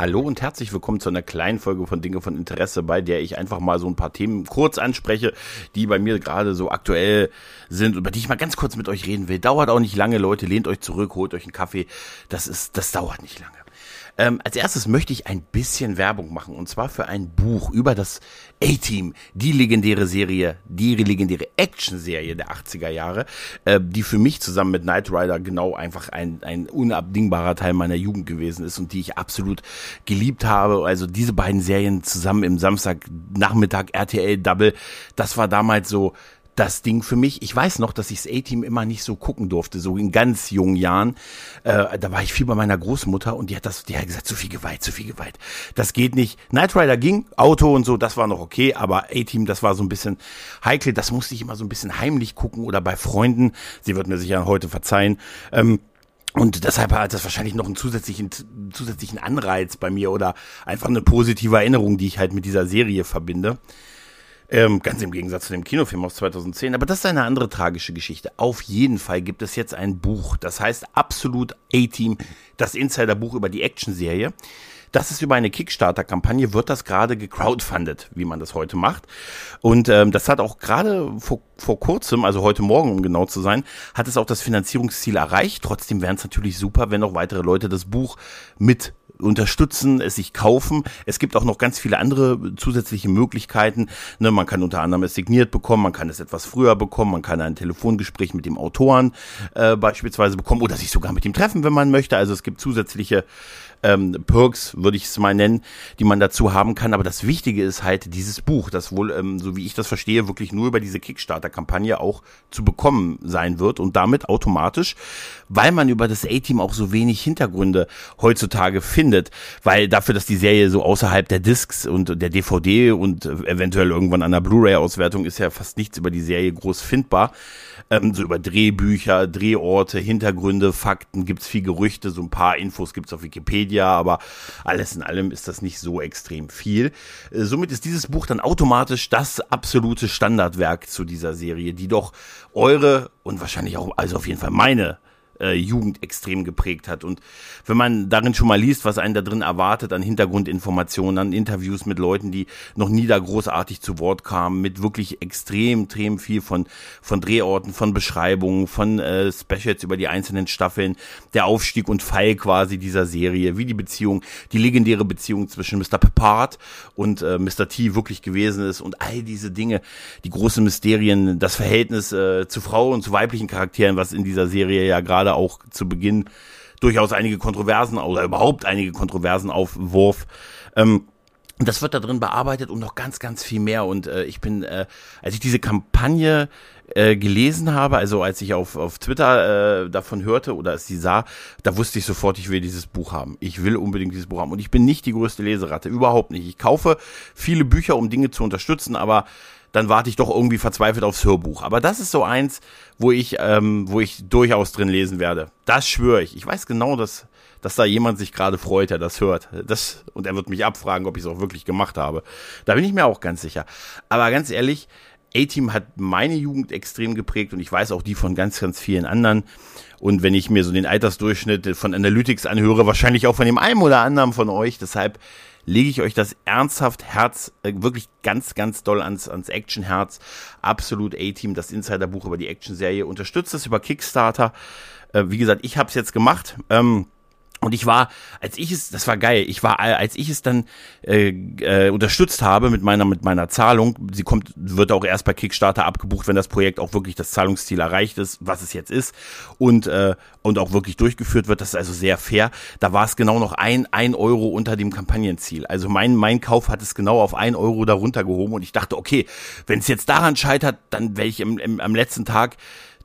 Hallo und herzlich willkommen zu einer kleinen Folge von Dinge von Interesse, bei der ich einfach mal so ein paar Themen kurz anspreche, die bei mir gerade so aktuell sind, über die ich mal ganz kurz mit euch reden will. Dauert auch nicht lange, Leute, lehnt euch zurück, holt euch einen Kaffee. Das ist, das dauert nicht lange. Ähm, als erstes möchte ich ein bisschen Werbung machen und zwar für ein Buch über das A-Team, die legendäre Serie, die legendäre Action-Serie der 80er Jahre, äh, die für mich zusammen mit Knight Rider genau einfach ein, ein unabdingbarer Teil meiner Jugend gewesen ist und die ich absolut geliebt habe. Also diese beiden Serien zusammen im Samstagnachmittag RTL Double, das war damals so das Ding für mich. Ich weiß noch, dass ich das A-Team immer nicht so gucken durfte, so in ganz jungen Jahren. Äh, da war ich viel bei meiner Großmutter und die hat das, die hat gesagt, zu viel Gewalt, zu viel Gewalt. Das geht nicht. Knight Rider ging, Auto und so, das war noch okay, aber A-Team, das war so ein bisschen heikel. Das musste ich immer so ein bisschen heimlich gucken oder bei Freunden. Sie wird mir sicher heute verzeihen. Ähm, und deshalb hat das wahrscheinlich noch einen zusätzlichen, zusätzlichen Anreiz bei mir oder einfach eine positive Erinnerung, die ich halt mit dieser Serie verbinde. Ähm, ganz im Gegensatz zu dem Kinofilm aus 2010. Aber das ist eine andere tragische Geschichte. Auf jeden Fall gibt es jetzt ein Buch. Das heißt Absolut A-Team, das Insider-Buch über die Action-Serie. Das ist über eine Kickstarter-Kampagne, wird das gerade gecrowdfundet, wie man das heute macht. Und ähm, das hat auch gerade vor, vor kurzem, also heute Morgen, um genau zu sein, hat es auch das Finanzierungsziel erreicht. Trotzdem wäre es natürlich super, wenn noch weitere Leute das Buch mit unterstützen, es sich kaufen. Es gibt auch noch ganz viele andere zusätzliche Möglichkeiten. Ne, man kann unter anderem es signiert bekommen, man kann es etwas früher bekommen, man kann ein Telefongespräch mit dem Autoren äh, beispielsweise bekommen oder sich sogar mit ihm treffen, wenn man möchte. Also es gibt zusätzliche ähm, Perks, würde ich es mal nennen, die man dazu haben kann. Aber das Wichtige ist halt dieses Buch, das wohl, ähm, so wie ich das verstehe, wirklich nur über diese Kickstarter-Kampagne auch zu bekommen sein wird und damit automatisch, weil man über das A-Team auch so wenig Hintergründe heutzutage findet, weil dafür, dass die Serie so außerhalb der Discs und der DVD und eventuell irgendwann an der Blu-ray-Auswertung ist ja fast nichts über die Serie groß findbar. Ähm, so über Drehbücher, Drehorte, Hintergründe, Fakten gibt's viel Gerüchte, so ein paar Infos gibt's auf Wikipedia, aber alles in allem ist das nicht so extrem viel. Äh, somit ist dieses Buch dann automatisch das absolute Standardwerk zu dieser Serie, die doch eure und wahrscheinlich auch, also auf jeden Fall meine äh, Jugend extrem geprägt hat. Und wenn man darin schon mal liest, was einen da drin erwartet an Hintergrundinformationen, an Interviews mit Leuten, die noch nie da großartig zu Wort kamen, mit wirklich extrem, extrem viel von, von Drehorten, von Beschreibungen, von äh, Specials über die einzelnen Staffeln, der Aufstieg und Fall quasi dieser Serie, wie die Beziehung, die legendäre Beziehung zwischen Mr. Peppard und äh, Mr. T wirklich gewesen ist und all diese Dinge, die großen Mysterien, das Verhältnis äh, zu Frau und zu weiblichen Charakteren, was in dieser Serie ja gerade gerade auch zu Beginn durchaus einige Kontroversen oder überhaupt einige Kontroversen aufwurf. Ähm, das wird da drin bearbeitet und noch ganz, ganz viel mehr. Und äh, ich bin, äh, als ich diese Kampagne äh, gelesen habe, also als ich auf, auf Twitter äh, davon hörte oder es sie sah, da wusste ich sofort, ich will dieses Buch haben. Ich will unbedingt dieses Buch haben. Und ich bin nicht die größte Leseratte, überhaupt nicht. Ich kaufe viele Bücher, um Dinge zu unterstützen, aber dann warte ich doch irgendwie verzweifelt aufs Hörbuch. Aber das ist so eins, wo ich, ähm, wo ich durchaus drin lesen werde. Das schwöre ich. Ich weiß genau, dass, dass da jemand sich gerade freut, der das hört. Das, und er wird mich abfragen, ob ich es auch wirklich gemacht habe. Da bin ich mir auch ganz sicher. Aber ganz ehrlich, A-Team hat meine Jugend extrem geprägt und ich weiß auch die von ganz, ganz vielen anderen. Und wenn ich mir so den Altersdurchschnitt von Analytics anhöre, wahrscheinlich auch von dem einen oder anderen von euch. Deshalb lege ich euch das ernsthaft Herz, äh, wirklich ganz, ganz doll ans, ans Action-Herz. Absolut A-Team, das Insider-Buch über die Action-Serie. Unterstützt es über Kickstarter. Äh, wie gesagt, ich habe es jetzt gemacht. Ähm, und ich war, als ich es, das war geil, ich war, als ich es dann äh, äh, unterstützt habe mit meiner, mit meiner Zahlung, sie kommt, wird auch erst bei Kickstarter abgebucht, wenn das Projekt auch wirklich das Zahlungsziel erreicht ist, was es jetzt ist, und, äh, und auch wirklich durchgeführt wird, das ist also sehr fair. Da war es genau noch ein, ein Euro unter dem Kampagnenziel. Also mein, mein Kauf hat es genau auf ein Euro darunter gehoben und ich dachte, okay, wenn es jetzt daran scheitert, dann werde ich im, im, am letzten Tag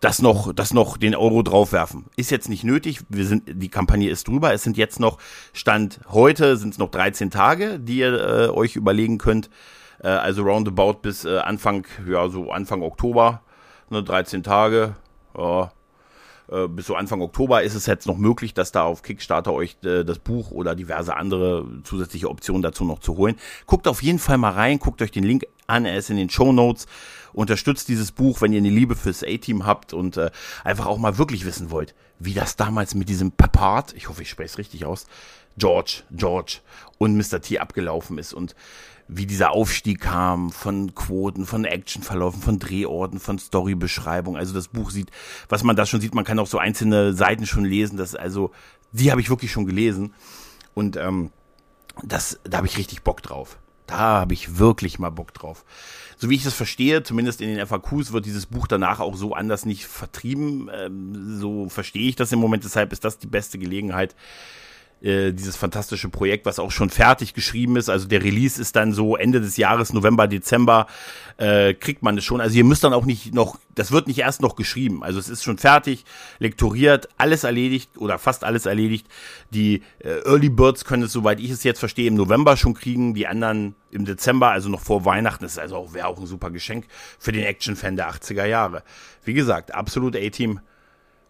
das noch, das noch den Euro draufwerfen. Ist jetzt nicht nötig. Wir sind, die Kampagne ist drüber. Es sind jetzt noch, Stand heute sind es noch 13 Tage, die ihr äh, euch überlegen könnt, Äh, also roundabout bis äh, Anfang, ja, so Anfang Oktober, ne, 13 Tage. Ja, äh, bis so Anfang Oktober ist es jetzt noch möglich, dass da auf Kickstarter euch äh, das Buch oder diverse andere zusätzliche Optionen dazu noch zu holen. Guckt auf jeden Fall mal rein, guckt euch den Link an, er ist in den Show Notes. Unterstützt dieses Buch, wenn ihr eine Liebe fürs A-Team habt und äh, einfach auch mal wirklich wissen wollt, wie das damals mit diesem Papart, ich hoffe, ich spreche es richtig aus, George, George und Mr. T abgelaufen ist und wie dieser Aufstieg kam von Quoten, von Actionverlaufen, von Drehorten, von Storybeschreibung. Also das Buch sieht, was man da schon sieht, man kann auch so einzelne Seiten schon lesen. Das also, die habe ich wirklich schon gelesen und ähm, das, da habe ich richtig Bock drauf. Da habe ich wirklich mal Bock drauf. So wie ich das verstehe, zumindest in den FAQs wird dieses Buch danach auch so anders nicht vertrieben. Ähm, so verstehe ich das im Moment. Deshalb ist das die beste Gelegenheit, äh, dieses fantastische Projekt, was auch schon fertig geschrieben ist. Also der Release ist dann so Ende des Jahres, November, Dezember, äh, kriegt man es schon. Also ihr müsst dann auch nicht noch, das wird nicht erst noch geschrieben. Also es ist schon fertig, lektoriert, alles erledigt oder fast alles erledigt. Die äh, Early Birds können es, soweit ich es jetzt verstehe, im November schon kriegen, die anderen im Dezember, also noch vor Weihnachten. Das ist also auch, wäre auch ein super Geschenk für den Action-Fan der 80er Jahre. Wie gesagt, absolut A-Team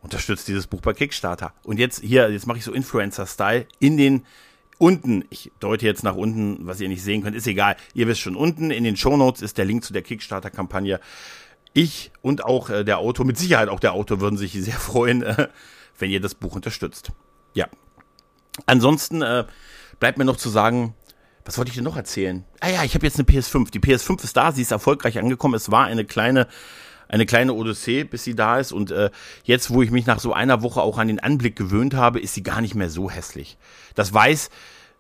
unterstützt dieses Buch bei Kickstarter. Und jetzt hier, jetzt mache ich so Influencer-Style in den unten, ich deute jetzt nach unten, was ihr nicht sehen könnt, ist egal. Ihr wisst schon, unten in den Show Notes ist der Link zu der Kickstarter-Kampagne. Ich und auch äh, der Autor, mit Sicherheit auch der Autor, würden sich sehr freuen, äh, wenn ihr das Buch unterstützt. Ja. Ansonsten äh, bleibt mir noch zu sagen, was wollte ich denn noch erzählen? Ah ja, ich habe jetzt eine PS5. Die PS5 ist da, sie ist erfolgreich angekommen. Es war eine kleine eine kleine Odyssee, bis sie da ist. Und äh, jetzt, wo ich mich nach so einer Woche auch an den Anblick gewöhnt habe, ist sie gar nicht mehr so hässlich. Das Weiß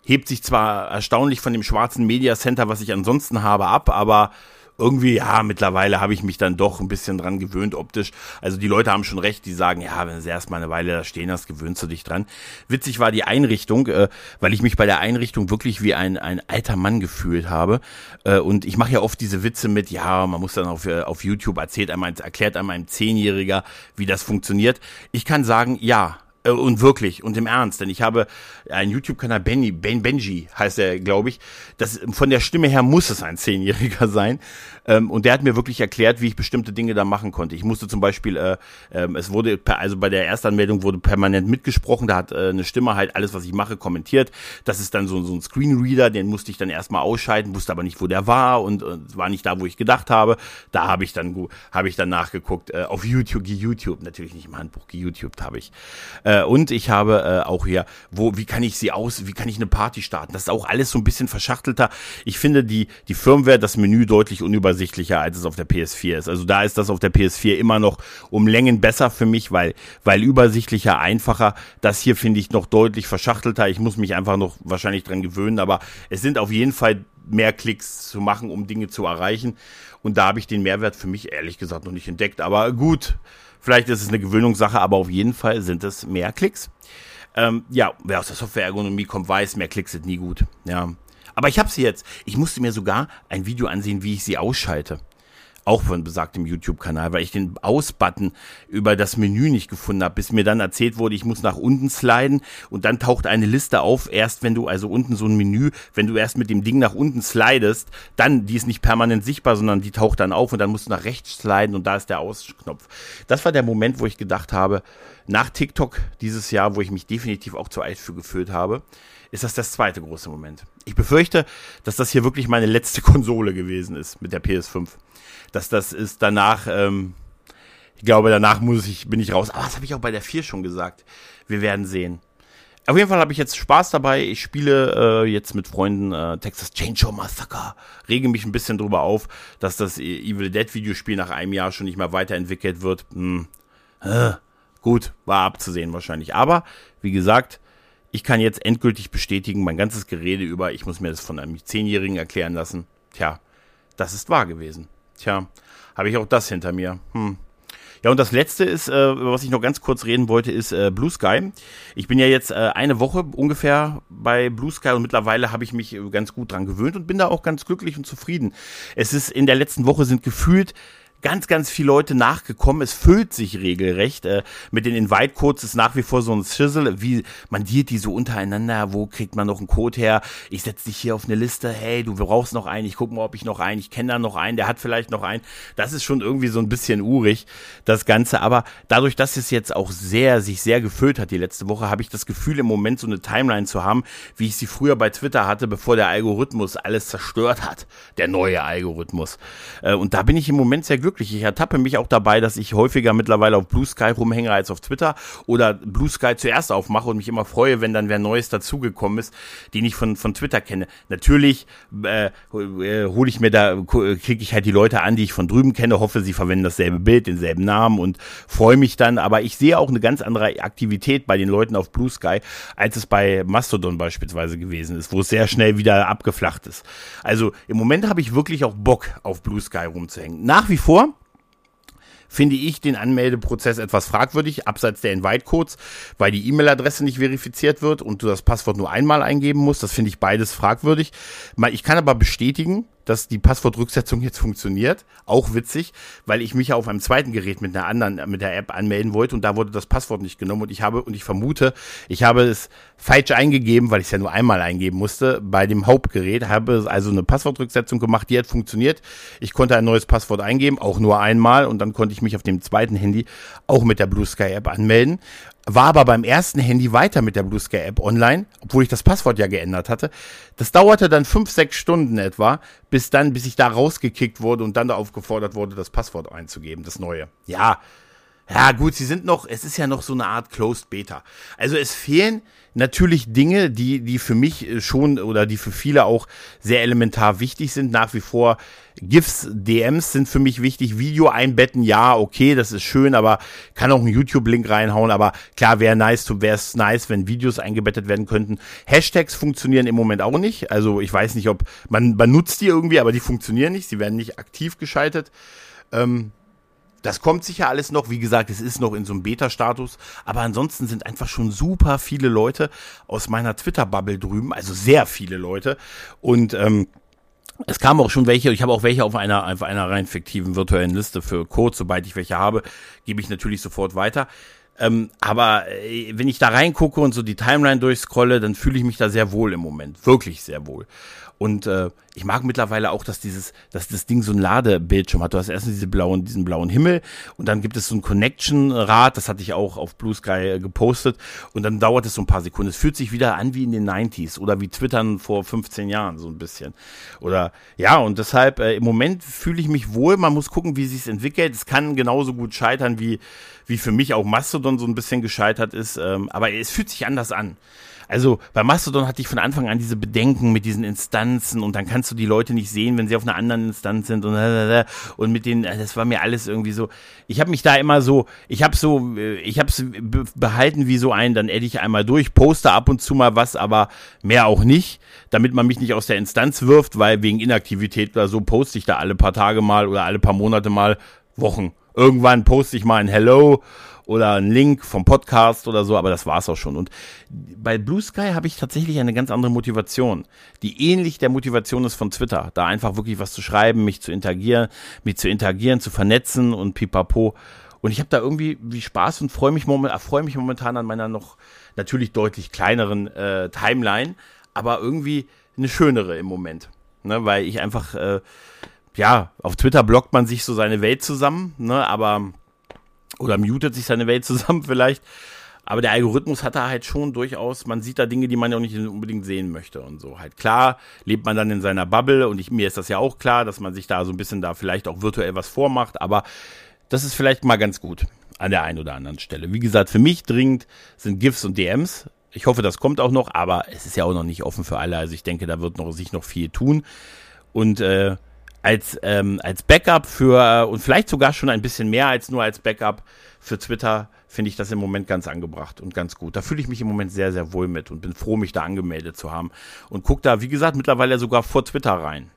hebt sich zwar erstaunlich von dem schwarzen Media Center, was ich ansonsten habe, ab, aber irgendwie, ja, mittlerweile habe ich mich dann doch ein bisschen dran gewöhnt optisch. Also die Leute haben schon recht, die sagen, ja, wenn du erstmal eine Weile da stehen hast, gewöhnst du dich dran. Witzig war die Einrichtung, äh, weil ich mich bei der Einrichtung wirklich wie ein, ein alter Mann gefühlt habe. Äh, und ich mache ja oft diese Witze mit, ja, man muss dann auf, äh, auf YouTube erzählt einmal, erklärt einmal einem Zehnjähriger, wie das funktioniert. Ich kann sagen, ja, und wirklich und im Ernst, denn ich habe einen YouTube-Kanal Benny, ben Benji heißt er, glaube ich. Das von der Stimme her muss es ein Zehnjähriger sein. Ähm, und der hat mir wirklich erklärt, wie ich bestimmte Dinge da machen konnte. Ich musste zum Beispiel, äh, äh, es wurde, per, also bei der Erstanmeldung wurde permanent mitgesprochen, da hat äh, eine Stimme halt alles, was ich mache, kommentiert. Das ist dann so, so ein Screenreader, den musste ich dann erstmal ausschalten, wusste aber nicht, wo der war und äh, war nicht da, wo ich gedacht habe. Da habe ich dann habe ich dann nachgeguckt, äh, auf YouTube, YouTube, natürlich nicht im Handbuch, YouTube habe ich. Äh, und ich habe äh, auch hier, wo, wie kann ich sie aus, wie kann ich eine Party starten? Das ist auch alles so ein bisschen verschachtelter. Ich finde die, die Firmware, das Menü deutlich unübersichtlicher übersichtlicher, als es auf der PS4 ist. Also da ist das auf der PS4 immer noch um Längen besser für mich, weil, weil übersichtlicher, einfacher. Das hier finde ich noch deutlich verschachtelter. Ich muss mich einfach noch wahrscheinlich dran gewöhnen, aber es sind auf jeden Fall mehr Klicks zu machen, um Dinge zu erreichen. Und da habe ich den Mehrwert für mich ehrlich gesagt noch nicht entdeckt. Aber gut, vielleicht ist es eine Gewöhnungssache, aber auf jeden Fall sind es mehr Klicks. Ähm, ja, wer aus der Software-Ergonomie kommt, weiß, mehr Klicks sind nie gut. Ja, aber ich habe sie jetzt. Ich musste mir sogar ein Video ansehen, wie ich sie ausschalte. Auch von besagtem YouTube-Kanal, weil ich den Aus-Button über das Menü nicht gefunden habe, bis mir dann erzählt wurde, ich muss nach unten sliden und dann taucht eine Liste auf, erst wenn du, also unten so ein Menü, wenn du erst mit dem Ding nach unten slidest, dann, die ist nicht permanent sichtbar, sondern die taucht dann auf und dann musst du nach rechts sliden und da ist der Ausknopf. Das war der Moment, wo ich gedacht habe, nach TikTok dieses Jahr, wo ich mich definitiv auch zu alt für gefühlt habe, ist das das zweite große Moment. Ich befürchte, dass das hier wirklich meine letzte Konsole gewesen ist mit der PS5. Dass das ist danach, ähm, ich glaube, danach muss ich, bin ich raus. Aber das habe ich auch bei der 4 schon gesagt. Wir werden sehen. Auf jeden Fall habe ich jetzt Spaß dabei. Ich spiele äh, jetzt mit Freunden äh, Texas Chainsaw Massacre. Rege mich ein bisschen drüber auf, dass das Evil Dead Videospiel nach einem Jahr schon nicht mehr weiterentwickelt wird. Hm. Äh, gut, war abzusehen wahrscheinlich. Aber wie gesagt, ich kann jetzt endgültig bestätigen, mein ganzes Gerede über, ich muss mir das von einem Zehnjährigen erklären lassen. Tja, das ist wahr gewesen. Tja, habe ich auch das hinter mir. Hm. Ja, und das letzte ist, äh, über was ich noch ganz kurz reden wollte, ist äh, Blue Sky. Ich bin ja jetzt äh, eine Woche ungefähr bei Blue Sky und mittlerweile habe ich mich ganz gut dran gewöhnt und bin da auch ganz glücklich und zufrieden. Es ist in der letzten Woche sind gefühlt ganz, ganz viele Leute nachgekommen. Es füllt sich regelrecht. Äh, mit den Invite-Codes ist nach wie vor so ein Schissel, wie man diert die so untereinander. Wo kriegt man noch einen Code her? Ich setze dich hier auf eine Liste. Hey, du brauchst noch einen. Ich guck mal, ob ich noch einen. Ich kenne da noch einen. Der hat vielleicht noch einen. Das ist schon irgendwie so ein bisschen urig, das Ganze. Aber dadurch, dass es jetzt auch sehr, sich sehr gefüllt hat die letzte Woche, habe ich das Gefühl, im Moment so eine Timeline zu haben, wie ich sie früher bei Twitter hatte, bevor der Algorithmus alles zerstört hat. Der neue Algorithmus. Äh, und da bin ich im Moment sehr glücklich. Ich ertappe mich auch dabei, dass ich häufiger mittlerweile auf Blue Sky rumhänge als auf Twitter oder Blue Sky zuerst aufmache und mich immer freue, wenn dann wer Neues dazugekommen ist, den ich von, von Twitter kenne. Natürlich äh, äh, hole ich mir da, kriege ich halt die Leute an, die ich von drüben kenne, hoffe, sie verwenden dasselbe Bild, denselben Namen und freue mich dann. Aber ich sehe auch eine ganz andere Aktivität bei den Leuten auf Blue Sky, als es bei Mastodon beispielsweise gewesen ist, wo es sehr schnell wieder abgeflacht ist. Also im Moment habe ich wirklich auch Bock auf Blue Sky rumzuhängen. Nach wie vor finde ich den Anmeldeprozess etwas fragwürdig, abseits der Invite-Codes, weil die E-Mail-Adresse nicht verifiziert wird und du das Passwort nur einmal eingeben musst. Das finde ich beides fragwürdig. Ich kann aber bestätigen, dass die Passwortrücksetzung jetzt funktioniert. Auch witzig, weil ich mich ja auf einem zweiten Gerät mit einer anderen, mit der App anmelden wollte und da wurde das Passwort nicht genommen und ich habe, und ich vermute, ich habe es falsch eingegeben, weil ich es ja nur einmal eingeben musste bei dem Hauptgerät, habe also eine Passwortrücksetzung gemacht, die hat funktioniert. Ich konnte ein neues Passwort eingeben, auch nur einmal und dann konnte ich mich auf dem zweiten Handy auch mit der Blue Sky App anmelden war aber beim ersten Handy weiter mit der Blue Sky App online, obwohl ich das Passwort ja geändert hatte. Das dauerte dann fünf, sechs Stunden etwa, bis dann, bis ich da rausgekickt wurde und dann da aufgefordert wurde, das Passwort einzugeben, das neue. Ja, ja gut, sie sind noch, es ist ja noch so eine Art Closed Beta. Also es fehlen natürlich Dinge, die, die für mich äh, schon oder die für viele auch sehr elementar wichtig sind. Nach wie vor GIFs, DMs sind für mich wichtig. Video einbetten, ja, okay, das ist schön, aber kann auch einen YouTube-Link reinhauen. Aber klar, wäre nice, wäre es nice, wenn Videos eingebettet werden könnten. Hashtags funktionieren im Moment auch nicht. Also ich weiß nicht, ob man, man nutzt die irgendwie, aber die funktionieren nicht. Sie werden nicht aktiv geschaltet. Ähm, das kommt sicher alles noch. Wie gesagt, es ist noch in so einem Beta-Status. Aber ansonsten sind einfach schon super viele Leute aus meiner Twitter-Bubble drüben. Also sehr viele Leute. Und ähm, es kamen auch schon welche, ich habe auch welche auf einer, auf einer rein fiktiven virtuellen Liste für Code. Sobald ich welche habe, gebe ich natürlich sofort weiter. Ähm, aber äh, wenn ich da reingucke und so die Timeline durchscrolle, dann fühle ich mich da sehr wohl im Moment. Wirklich sehr wohl. Und äh, ich mag mittlerweile auch, dass dieses, dass das Ding so ein Ladebildschirm hat. Du hast erstens diese blauen, diesen blauen Himmel und dann gibt es so ein Connection-Rad, das hatte ich auch auf Blue Sky äh, gepostet und dann dauert es so ein paar Sekunden. Es fühlt sich wieder an wie in den 90s oder wie Twittern vor 15 Jahren so ein bisschen. Oder ja, und deshalb äh, im Moment fühle ich mich wohl. Man muss gucken, wie sich's entwickelt. Es kann genauso gut scheitern, wie, wie für mich auch Mastodon so ein bisschen gescheitert ist. Ähm, aber es fühlt sich anders an. Also bei Mastodon hatte ich von Anfang an diese Bedenken mit diesen Instanzen und dann kannst du die Leute nicht sehen, wenn sie auf einer anderen Instanz sind und und mit denen, das war mir alles irgendwie so. Ich habe mich da immer so, ich habe so, äh, ich habe es behalten wie so ein, dann edde ich einmal durch, poste ab und zu mal was, aber mehr auch nicht, damit man mich nicht aus der Instanz wirft, weil wegen Inaktivität oder so poste ich da alle paar Tage mal oder alle paar Monate mal Wochen. Irgendwann poste ich mal ein Hello oder ein Link vom Podcast oder so, aber das war's auch schon. Und bei Blue Sky habe ich tatsächlich eine ganz andere Motivation, die ähnlich der Motivation ist von Twitter, da einfach wirklich was zu schreiben, mich zu interagieren, mich zu interagieren, zu vernetzen und pipapo. Und ich habe da irgendwie wie Spaß und freue mich, moment, freu mich momentan an meiner noch natürlich deutlich kleineren äh, Timeline, aber irgendwie eine schönere im Moment. Ne, weil ich einfach, äh, ja, auf Twitter blockt man sich so seine Welt zusammen, ne, aber oder mutet sich seine Welt zusammen vielleicht. Aber der Algorithmus hat da halt schon durchaus, man sieht da Dinge, die man ja auch nicht unbedingt sehen möchte und so. Halt klar, lebt man dann in seiner Bubble und ich, mir ist das ja auch klar, dass man sich da so ein bisschen da vielleicht auch virtuell was vormacht, aber das ist vielleicht mal ganz gut an der einen oder anderen Stelle. Wie gesagt, für mich dringend sind GIFs und DMs. Ich hoffe, das kommt auch noch, aber es ist ja auch noch nicht offen für alle. Also ich denke, da wird noch sich noch viel tun. Und äh, als, ähm, als Backup für, und vielleicht sogar schon ein bisschen mehr als nur als Backup für Twitter, finde ich das im Moment ganz angebracht und ganz gut. Da fühle ich mich im Moment sehr, sehr wohl mit und bin froh, mich da angemeldet zu haben. Und gucke da, wie gesagt, mittlerweile sogar vor Twitter rein.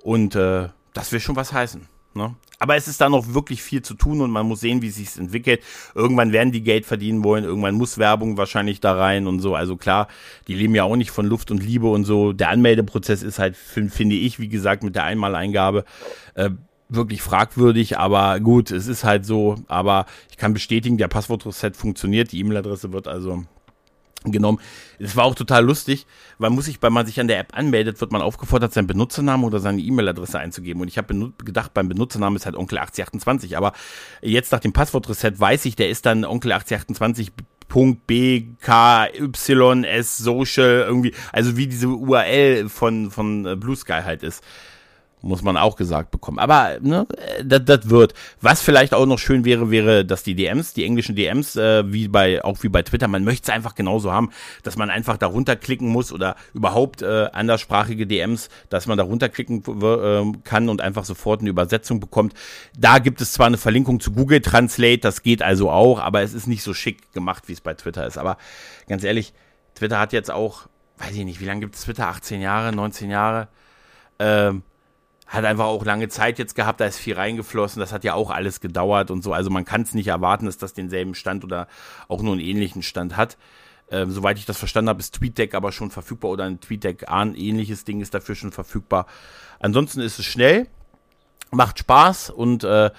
Und äh, das will schon was heißen. Ne? Aber es ist da noch wirklich viel zu tun und man muss sehen, wie es sich entwickelt. Irgendwann werden die Geld verdienen wollen, irgendwann muss Werbung wahrscheinlich da rein und so. Also klar, die leben ja auch nicht von Luft und Liebe und so. Der Anmeldeprozess ist halt, finde ich, wie gesagt, mit der Einmaleingabe äh, wirklich fragwürdig, aber gut, es ist halt so. Aber ich kann bestätigen, der Passwortreset funktioniert. Die E-Mail-Adresse wird also genommen. Es war auch total lustig, weil muss ich, wenn man sich an der App anmeldet, wird man aufgefordert, seinen Benutzernamen oder seine E-Mail-Adresse einzugeben. Und ich habe gedacht, beim Benutzernamen ist halt Onkel 8028, aber jetzt nach dem Passwortreset weiß ich, der ist dann Onkel 8028 Punkt B K Y S Social irgendwie, also wie diese URL von von äh, Blue Sky halt ist muss man auch gesagt bekommen. Aber ne, das wird. Was vielleicht auch noch schön wäre, wäre, dass die DMs, die englischen DMs, äh, wie bei auch wie bei Twitter, man möchte es einfach genauso haben, dass man einfach darunter klicken muss oder überhaupt äh, anderssprachige DMs, dass man darunter klicken äh, kann und einfach sofort eine Übersetzung bekommt. Da gibt es zwar eine Verlinkung zu Google Translate, das geht also auch, aber es ist nicht so schick gemacht, wie es bei Twitter ist. Aber ganz ehrlich, Twitter hat jetzt auch, weiß ich nicht, wie lange gibt es Twitter? 18 Jahre, 19 Jahre? Ähm, hat einfach auch lange Zeit jetzt gehabt, da ist viel reingeflossen, das hat ja auch alles gedauert und so. Also man kann es nicht erwarten, dass das denselben Stand oder auch nur einen ähnlichen Stand hat. Ähm, soweit ich das verstanden habe, ist TweetDeck aber schon verfügbar oder ein TweetDeck ein ähnliches Ding ist dafür schon verfügbar. Ansonsten ist es schnell, macht Spaß und äh,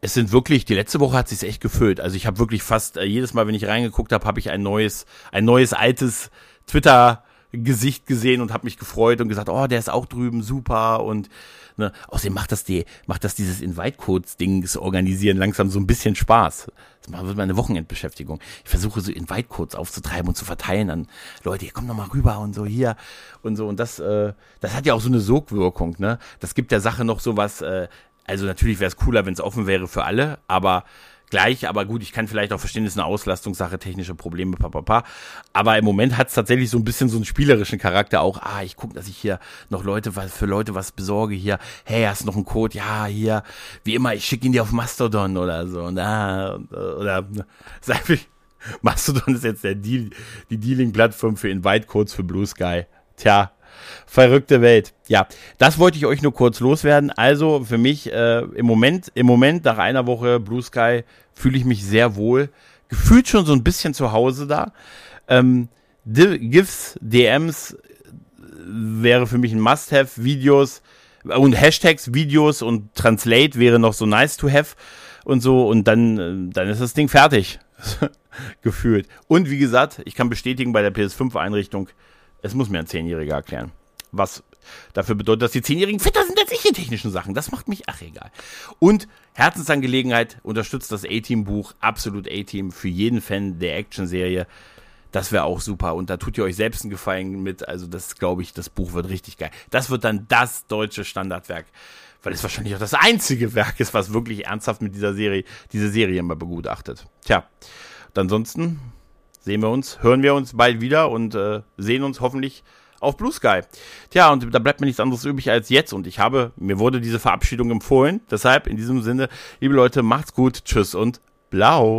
es sind wirklich, die letzte Woche hat sich echt gefüllt. Also ich habe wirklich fast äh, jedes Mal, wenn ich reingeguckt habe, habe ich ein neues, ein neues altes Twitter Gesicht gesehen und habe mich gefreut und gesagt, oh, der ist auch drüben, super und ne, außerdem macht das die, macht das dieses Invite-Codes-Dings organisieren langsam so ein bisschen Spaß. Das wird meine Wochenendbeschäftigung. Ich versuche so Invite-Codes aufzutreiben und zu verteilen an Leute, hier komm doch mal rüber und so hier und so und das, äh, das hat ja auch so eine Sogwirkung, ne? Das gibt der Sache noch sowas, äh, also natürlich wäre es cooler, wenn es offen wäre für alle, aber gleich, aber gut, ich kann vielleicht auch verstehen, das ist eine Auslastungssache, technische Probleme, papapa. Aber im Moment hat es tatsächlich so ein bisschen so einen spielerischen Charakter auch. Ah, ich gucke, dass ich hier noch Leute, für Leute was besorge hier. Hey, hast noch einen Code? Ja, hier. Wie immer, ich schicke ihn dir auf Mastodon oder so. Ah, oder sag ich, Mastodon ist jetzt der Deal, die Dealing-Plattform für Invite-Codes für Blue Sky. Tja, verrückte Welt. Ja, das wollte ich euch nur kurz loswerden. Also für mich äh, im Moment, im Moment nach einer Woche Blue Sky fühle ich mich sehr wohl. Gefühlt schon so ein bisschen zu Hause da. Ähm, GIFs, DMs wäre für mich ein Must-Have. Videos und Hashtags, Videos und Translate wäre noch so nice to have und so. Und dann, dann ist das Ding fertig. Gefühlt. Und wie gesagt, ich kann bestätigen bei der PS5-Einrichtung, es muss mir ein Zehnjähriger erklären. Was dafür bedeutet, dass die Zehnjährigen fitter sind als ich in technischen Sachen. Das macht mich, ach egal. Und Herzensangelegenheit, unterstützt das A-Team-Buch, absolut A-Team, für jeden Fan der Action-Serie. Das wäre auch super. Und da tut ihr euch selbst einen Gefallen mit. Also das glaube ich, das Buch wird richtig geil. Das wird dann das deutsche Standardwerk. Weil es wahrscheinlich auch das einzige Werk ist, was wirklich ernsthaft mit dieser Serie, diese Serie mal begutachtet. Tja, und ansonsten sehen wir uns, hören wir uns bald wieder und äh, sehen uns hoffentlich auf Blue Sky. Tja, und da bleibt mir nichts anderes übrig als jetzt. Und ich habe, mir wurde diese Verabschiedung empfohlen. Deshalb in diesem Sinne, liebe Leute, macht's gut, tschüss und blau.